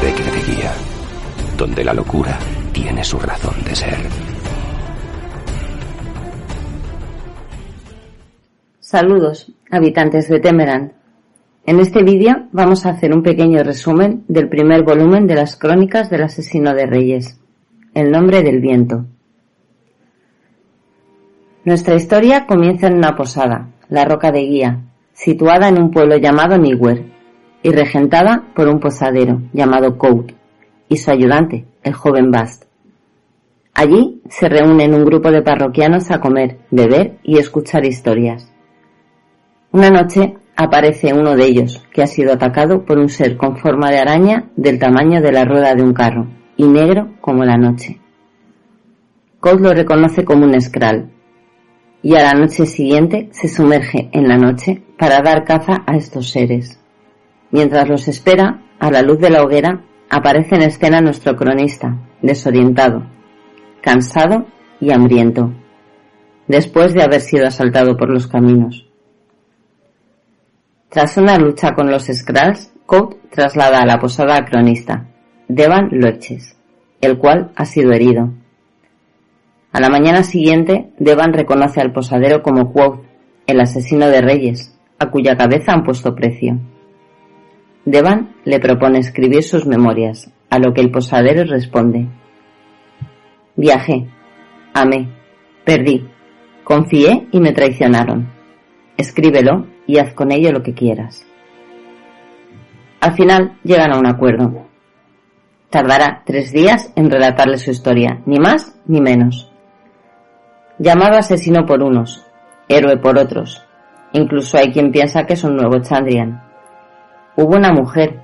Requiere de guía, donde la locura tiene su razón de ser. Saludos, habitantes de Temeran. En este vídeo vamos a hacer un pequeño resumen del primer volumen de las crónicas del asesino de reyes, El nombre del viento. Nuestra historia comienza en una posada, la Roca de Guía, situada en un pueblo llamado Niwer y regentada por un posadero llamado Cout y su ayudante, el joven Bast. Allí se reúnen un grupo de parroquianos a comer, beber y escuchar historias. Una noche aparece uno de ellos, que ha sido atacado por un ser con forma de araña del tamaño de la rueda de un carro y negro como la noche. Colt lo reconoce como un Skral y a la noche siguiente se sumerge en la noche para dar caza a estos seres. Mientras los espera, a la luz de la hoguera, aparece en escena nuestro cronista, desorientado, cansado y hambriento, después de haber sido asaltado por los caminos. Tras una lucha con los Skrulls, Code traslada a la posada al cronista, Devan Loeches, el cual ha sido herido. A la mañana siguiente, Devan reconoce al posadero como Quoth, el asesino de reyes, a cuya cabeza han puesto precio. Devan le propone escribir sus memorias, a lo que el posadero responde. Viajé, amé, perdí, confié y me traicionaron. Escríbelo y haz con ello lo que quieras. Al final llegan a un acuerdo. Tardará tres días en relatarle su historia, ni más ni menos. Llamado asesino por unos, héroe por otros. Incluso hay quien piensa que es un nuevo Chandrian hubo una mujer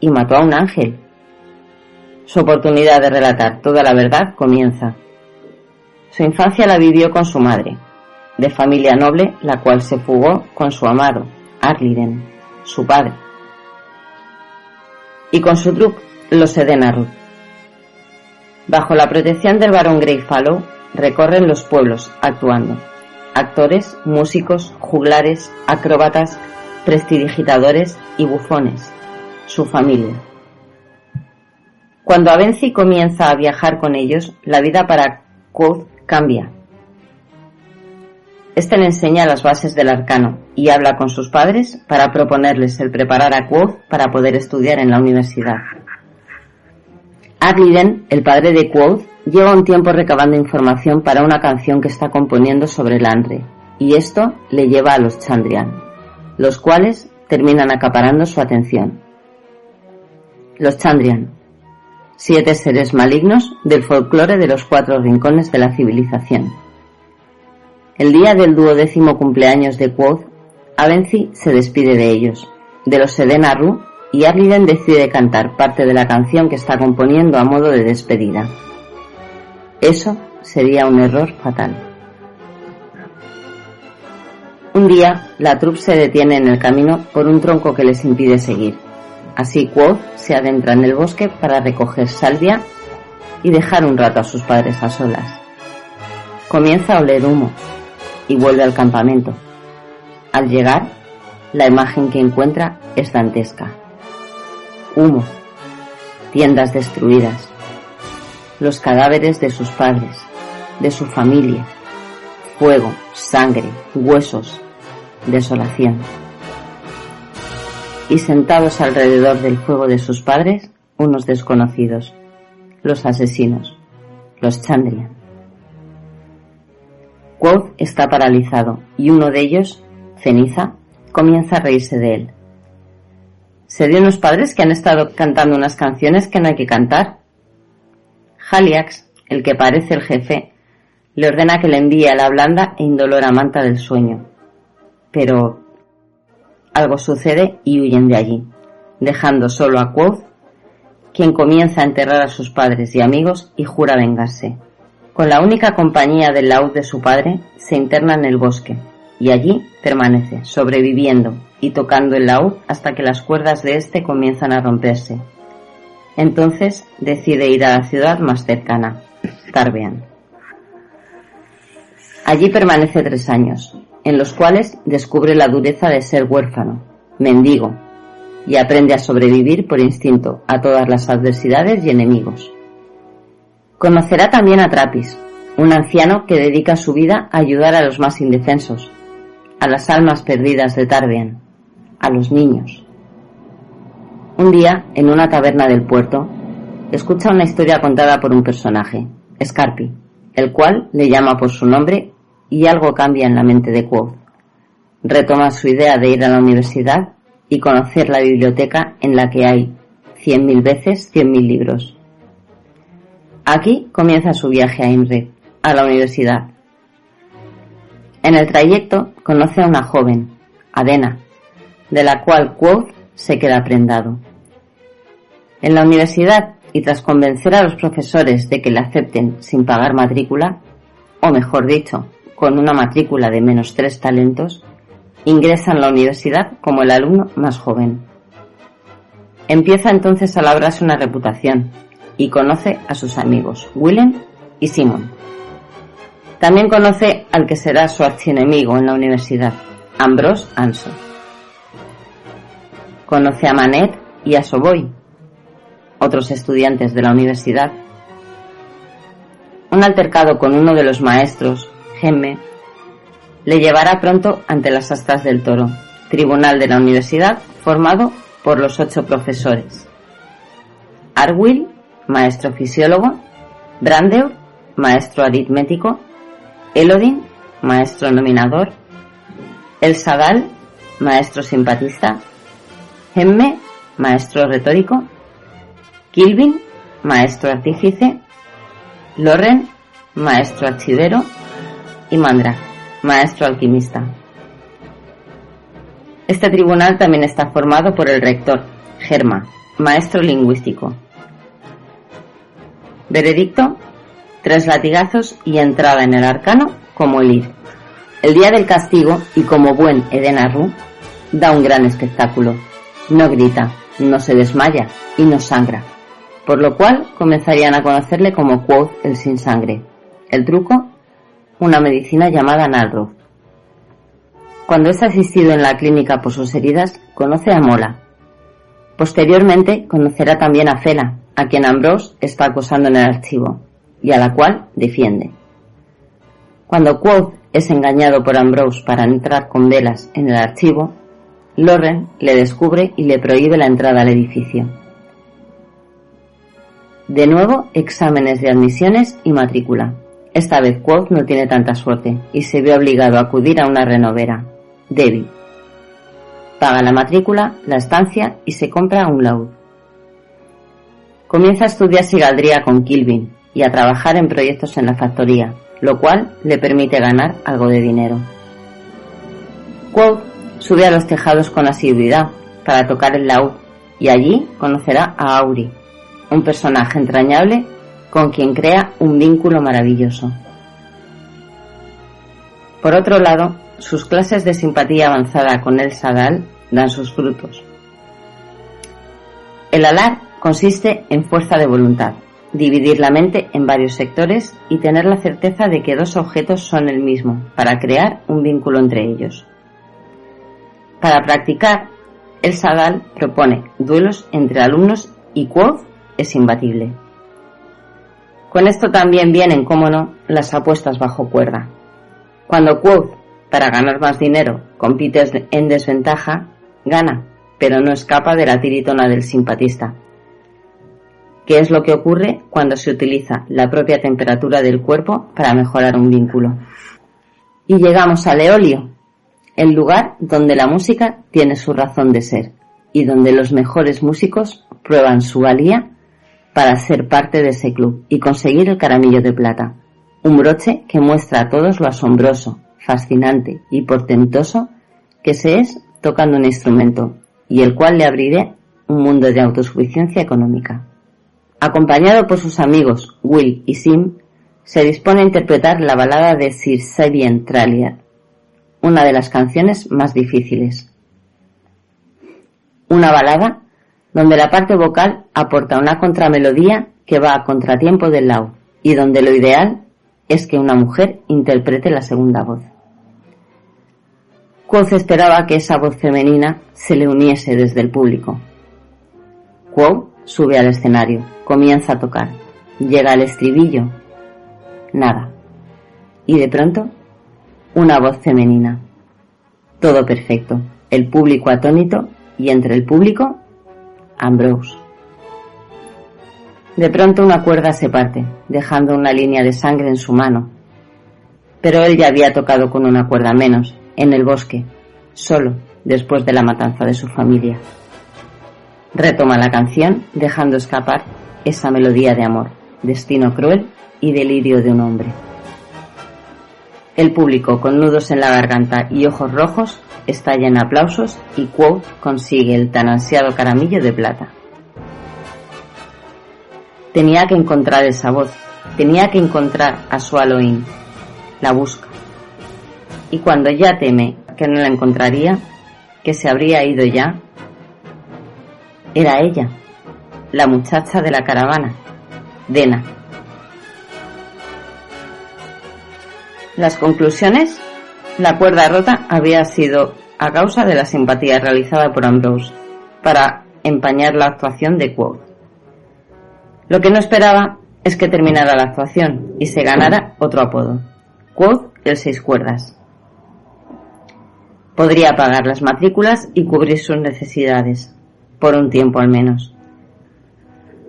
y mató a un ángel. Su oportunidad de relatar toda la verdad comienza. Su infancia la vivió con su madre, de familia noble, la cual se fugó con su amado, Arliden, su padre. Y con su truc, los Edenarud. Bajo la protección del barón Greyfallow, recorren los pueblos actuando. Actores, músicos, juglares, acróbatas, prestidigitadores y bufones, su familia. Cuando Avenci comienza a viajar con ellos, la vida para Quoth cambia. Este le enseña las bases del arcano y habla con sus padres para proponerles el preparar a Quoth para poder estudiar en la universidad. Arliden, el padre de Quoth, lleva un tiempo recabando información para una canción que está componiendo sobre el Andre, y esto le lleva a los Chandrian los cuales terminan acaparando su atención. Los Chandrian, siete seres malignos del folclore de los cuatro rincones de la civilización. El día del duodécimo cumpleaños de Quoth, Avency se despide de ellos, de los Sedenaru, y Arliden decide cantar parte de la canción que está componiendo a modo de despedida. Eso sería un error fatal. Un día, la troupe se detiene en el camino por un tronco que les impide seguir. Así Quoth se adentra en el bosque para recoger salvia y dejar un rato a sus padres a solas. Comienza a oler humo y vuelve al campamento. Al llegar, la imagen que encuentra es dantesca. Humo, tiendas destruidas, los cadáveres de sus padres, de su familia, fuego, sangre, huesos, desolación. Y sentados alrededor del fuego de sus padres, unos desconocidos, los asesinos, los Chandrian. Quoth está paralizado y uno de ellos, Ceniza, comienza a reírse de él. ¿Se dio unos padres que han estado cantando unas canciones que no hay que cantar? Haliax, el que parece el jefe, le ordena que le envíe a la blanda e indolora manta del sueño, pero algo sucede y huyen de allí, dejando solo a Quoth, quien comienza a enterrar a sus padres y amigos y jura vengarse. Con la única compañía del laúd de su padre, se interna en el bosque y allí permanece, sobreviviendo y tocando el laúd hasta que las cuerdas de éste comienzan a romperse. Entonces decide ir a la ciudad más cercana, Tarbean. Allí permanece tres años, en los cuales descubre la dureza de ser huérfano, mendigo, y aprende a sobrevivir por instinto a todas las adversidades y enemigos. Conocerá también a Trapis, un anciano que dedica su vida a ayudar a los más indefensos, a las almas perdidas de Tarbian, a los niños. Un día, en una taberna del puerto, escucha una historia contada por un personaje, Scarpi, el cual le llama por su nombre y algo cambia en la mente de Quoth. Retoma su idea de ir a la universidad y conocer la biblioteca en la que hay cien mil veces cien mil libros. Aquí comienza su viaje a Imre, a la universidad. En el trayecto conoce a una joven, Adena, de la cual Quoth se queda prendado. En la universidad, y tras convencer a los profesores de que le acepten sin pagar matrícula, o mejor dicho, con una matrícula de menos tres talentos, ingresa en la universidad como el alumno más joven. Empieza entonces a labrarse una reputación y conoce a sus amigos, Willem y Simon. También conoce al que será su archienemigo en la universidad, Ambrose Anso. Conoce a Manet y a Soboy, otros estudiantes de la universidad. Un altercado con uno de los maestros, Gemme, le llevará pronto ante las astas del toro, tribunal de la universidad formado por los ocho profesores. Arwill, maestro fisiólogo, Brandeur, maestro aritmético, Elodin, maestro nominador, El Sadal, maestro simpatista, Gemme, maestro retórico, Kilvin, maestro artífice, Loren, maestro archivero y Mandra, maestro alquimista. Este tribunal también está formado por el rector, Germa, maestro lingüístico. Veredicto, tres latigazos y entrada en el arcano como el ir. El día del castigo, y como buen Edenarru, da un gran espectáculo. No grita, no se desmaya y no sangra, por lo cual comenzarían a conocerle como Quoth el sin sangre. El truco, una medicina llamada Nalro. Cuando es asistido en la clínica por sus heridas, conoce a Mola. Posteriormente conocerá también a Fela, a quien Ambrose está acosando en el archivo, y a la cual defiende. Cuando Quoth es engañado por Ambrose para entrar con velas en el archivo, Loren le descubre y le prohíbe la entrada al edificio. De nuevo, exámenes de admisiones y matrícula. Esta vez Quoth no tiene tanta suerte y se ve obligado a acudir a una renovera, Debbie. Paga la matrícula, la estancia y se compra un laúd. Comienza a estudiar sigaldría con Kilvin y a trabajar en proyectos en la factoría, lo cual le permite ganar algo de dinero. Quoth sube a los tejados con asiduidad para tocar el laúd y allí conocerá a Auri, un personaje entrañable con quien crea un vínculo maravilloso. Por otro lado, sus clases de simpatía avanzada con el Sadal dan sus frutos. El alar consiste en fuerza de voluntad, dividir la mente en varios sectores y tener la certeza de que dos objetos son el mismo para crear un vínculo entre ellos. Para practicar, el Sadal propone duelos entre alumnos y Quoth es imbatible. Con esto también vienen, como no, las apuestas bajo cuerda. Cuando Quoth, para ganar más dinero, compite en desventaja, gana, pero no escapa de la tiritona del simpatista. ¿Qué es lo que ocurre cuando se utiliza la propia temperatura del cuerpo para mejorar un vínculo? Y llegamos al Eolio, el lugar donde la música tiene su razón de ser y donde los mejores músicos prueban su valía para ser parte de ese club y conseguir el caramillo de plata, un broche que muestra a todos lo asombroso, fascinante y portentoso que se es tocando un instrumento y el cual le abrirá un mundo de autosuficiencia económica. Acompañado por sus amigos Will y Sim, se dispone a interpretar la balada de Sir Sabien Tralier, una de las canciones más difíciles. Una balada donde la parte vocal aporta una contramelodía que va a contratiempo del laúd y donde lo ideal es que una mujer interprete la segunda voz. Quoth esperaba que esa voz femenina se le uniese desde el público. Quoth sube al escenario, comienza a tocar, llega al estribillo, nada. Y de pronto, una voz femenina. Todo perfecto, el público atónito y entre el público, Ambrose. De pronto una cuerda se parte, dejando una línea de sangre en su mano. Pero él ya había tocado con una cuerda menos, en el bosque, solo, después de la matanza de su familia. Retoma la canción, dejando escapar esa melodía de amor, destino cruel y delirio de un hombre. El público, con nudos en la garganta y ojos rojos, estalla en aplausos y Quote consigue el tan ansiado caramillo de plata. Tenía que encontrar esa voz, tenía que encontrar a su Halloween. La busca. Y cuando ya teme que no la encontraría, que se habría ido ya, era ella, la muchacha de la caravana, Dena. Las conclusiones. La cuerda rota había sido a causa de la simpatía realizada por Ambrose para empañar la actuación de Quote. Lo que no esperaba es que terminara la actuación y se ganara otro apodo, Quoth el seis cuerdas. Podría pagar las matrículas y cubrir sus necesidades, por un tiempo al menos.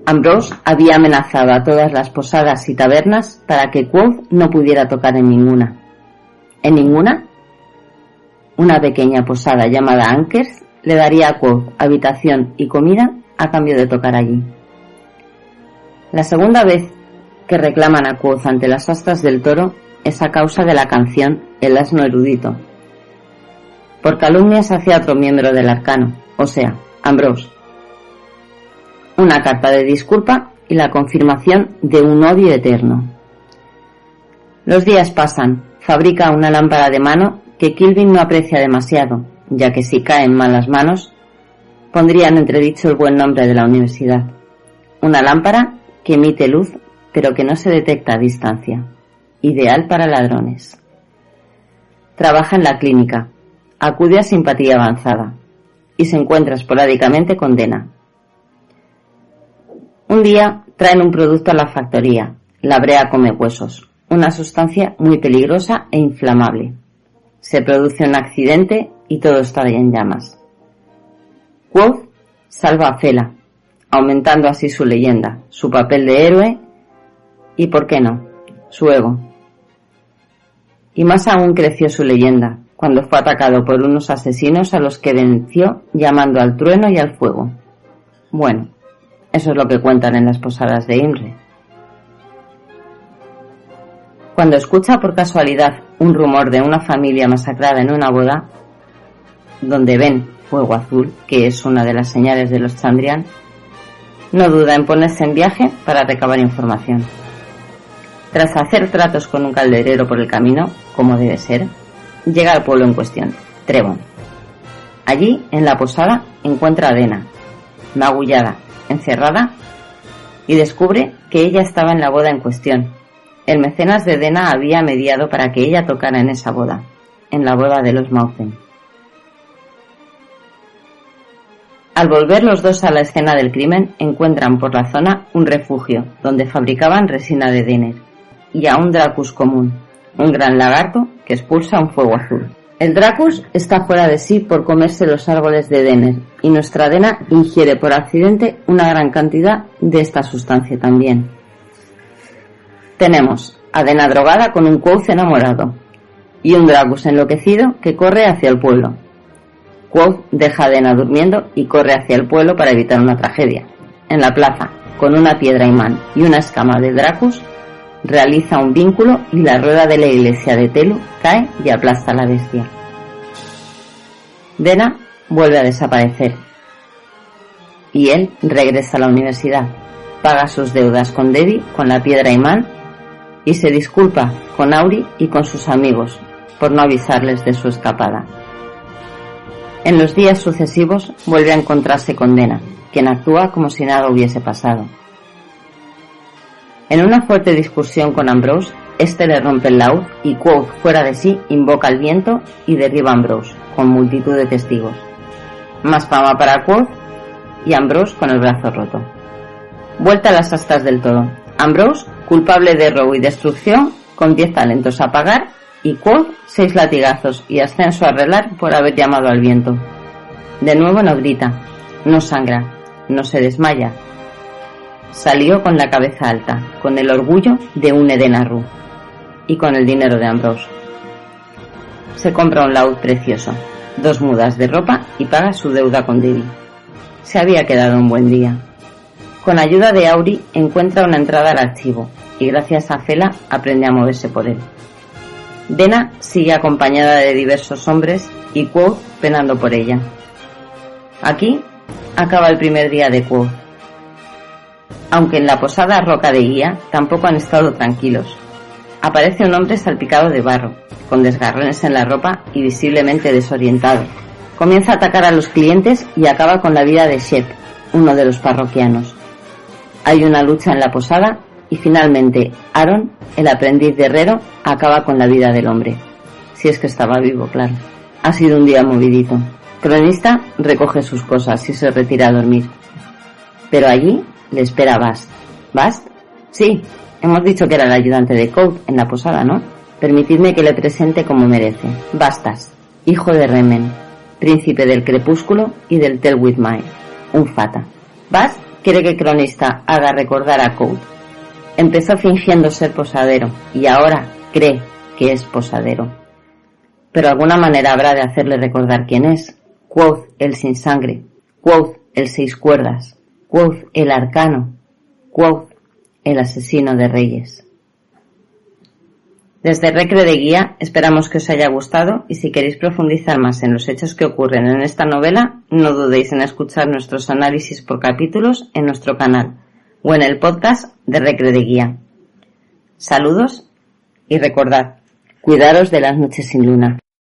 Ambrose había amenazado a todas las posadas y tabernas para que Quoth no pudiera tocar en ninguna. ¿En ninguna? Una pequeña posada llamada Ankers le daría a Quoth habitación y comida a cambio de tocar allí. La segunda vez que reclaman a Quoth ante las astas del toro es a causa de la canción El asno erudito, por calumnias hacia otro miembro del arcano, o sea, Ambrose. Una carta de disculpa y la confirmación de un odio eterno. Los días pasan, fabrica una lámpara de mano que Kilvin no aprecia demasiado, ya que si cae en malas manos, pondría en entredicho el buen nombre de la universidad. Una lámpara que emite luz pero que no se detecta a distancia. Ideal para ladrones. Trabaja en la clínica. Acude a simpatía avanzada. Y se encuentra esporádicamente con Dena. Un día traen un producto a la factoría, la brea come huesos, una sustancia muy peligrosa e inflamable. Se produce un accidente y todo está en llamas. Quoth salva a Fela, aumentando así su leyenda, su papel de héroe y, ¿por qué no?, su ego. Y más aún creció su leyenda, cuando fue atacado por unos asesinos a los que venció llamando al trueno y al fuego. Bueno, eso es lo que cuentan en las posadas de Imre. Cuando escucha por casualidad un rumor de una familia masacrada en una boda, donde ven fuego azul, que es una de las señales de los Chandrian, no duda en ponerse en viaje para recabar información. Tras hacer tratos con un calderero por el camino, como debe ser, llega al pueblo en cuestión, Trevon. Allí, en la posada, encuentra a Dena, magullada, encerrada, y descubre que ella estaba en la boda en cuestión. El mecenas de Dena había mediado para que ella tocara en esa boda, en la boda de los Mauzen. Al volver los dos a la escena del crimen, encuentran por la zona un refugio donde fabricaban resina de Denner y a un Dracus común, un gran lagarto que expulsa un fuego azul. El Dracus está fuera de sí por comerse los árboles de Denner y nuestra Dena ingiere por accidente una gran cantidad de esta sustancia también. Tenemos a Dena drogada con un Quoth enamorado y un Dracus enloquecido que corre hacia el pueblo, Quoth deja a Dena durmiendo y corre hacia el pueblo para evitar una tragedia. En la plaza, con una piedra imán y una escama de Dracus, realiza un vínculo y la rueda de la iglesia de Telu cae y aplasta a la bestia. Dena vuelve a desaparecer y él regresa a la universidad, paga sus deudas con Debbie con la piedra imán y se disculpa con Auri y con sus amigos por no avisarles de su escapada. En los días sucesivos vuelve a encontrarse con Dena, quien actúa como si nada hubiese pasado. En una fuerte discusión con Ambrose, Este le rompe el laúd y Quoth, fuera de sí, invoca el viento y derriba a Ambrose, con multitud de testigos. Más fama para Quoth y Ambrose con el brazo roto. Vuelta a las astas del todo. Ambrose, culpable de robo y destrucción, con 10 talentos a pagar, y Quoth, 6 latigazos y ascenso a relar por haber llamado al viento. De nuevo no grita, no sangra, no se desmaya. Salió con la cabeza alta, con el orgullo de un Edenarru y con el dinero de Ambrose. Se compra un laúd precioso, dos mudas de ropa y paga su deuda con Debbie. Se había quedado un buen día. Con ayuda de Auri encuentra una entrada al archivo y gracias a Fela aprende a moverse por él. Dena sigue acompañada de diversos hombres y Quoth penando por ella. Aquí acaba el primer día de Quoth. Aunque en la posada Roca de Guía tampoco han estado tranquilos, aparece un hombre salpicado de barro, con desgarrones en la ropa y visiblemente desorientado. Comienza a atacar a los clientes y acaba con la vida de Shep, uno de los parroquianos. Hay una lucha en la posada y finalmente Aaron, el aprendiz de herrero, acaba con la vida del hombre. Si es que estaba vivo, claro. Ha sido un día movidito. Cronista recoge sus cosas y se retira a dormir. Pero allí le espera Bast. ¿Bast? Sí, Hemos dicho que era el ayudante de Code en la posada, ¿no? Permitidme que le presente como merece. Bastas, hijo de Remen, príncipe del crepúsculo y del Tell with My, un fata. Bast quiere que Cronista haga recordar a Code. Empezó fingiendo ser posadero y ahora cree que es posadero. Pero alguna manera habrá de hacerle recordar quién es. Quoth el sin sangre, Quoth el seis cuerdas, Quoth el arcano, Quoth el asesino de reyes. Desde Recre de Guía esperamos que os haya gustado y si queréis profundizar más en los hechos que ocurren en esta novela, no dudéis en escuchar nuestros análisis por capítulos en nuestro canal o en el podcast de Recre de Guía. Saludos y recordad, cuidaros de las noches sin luna.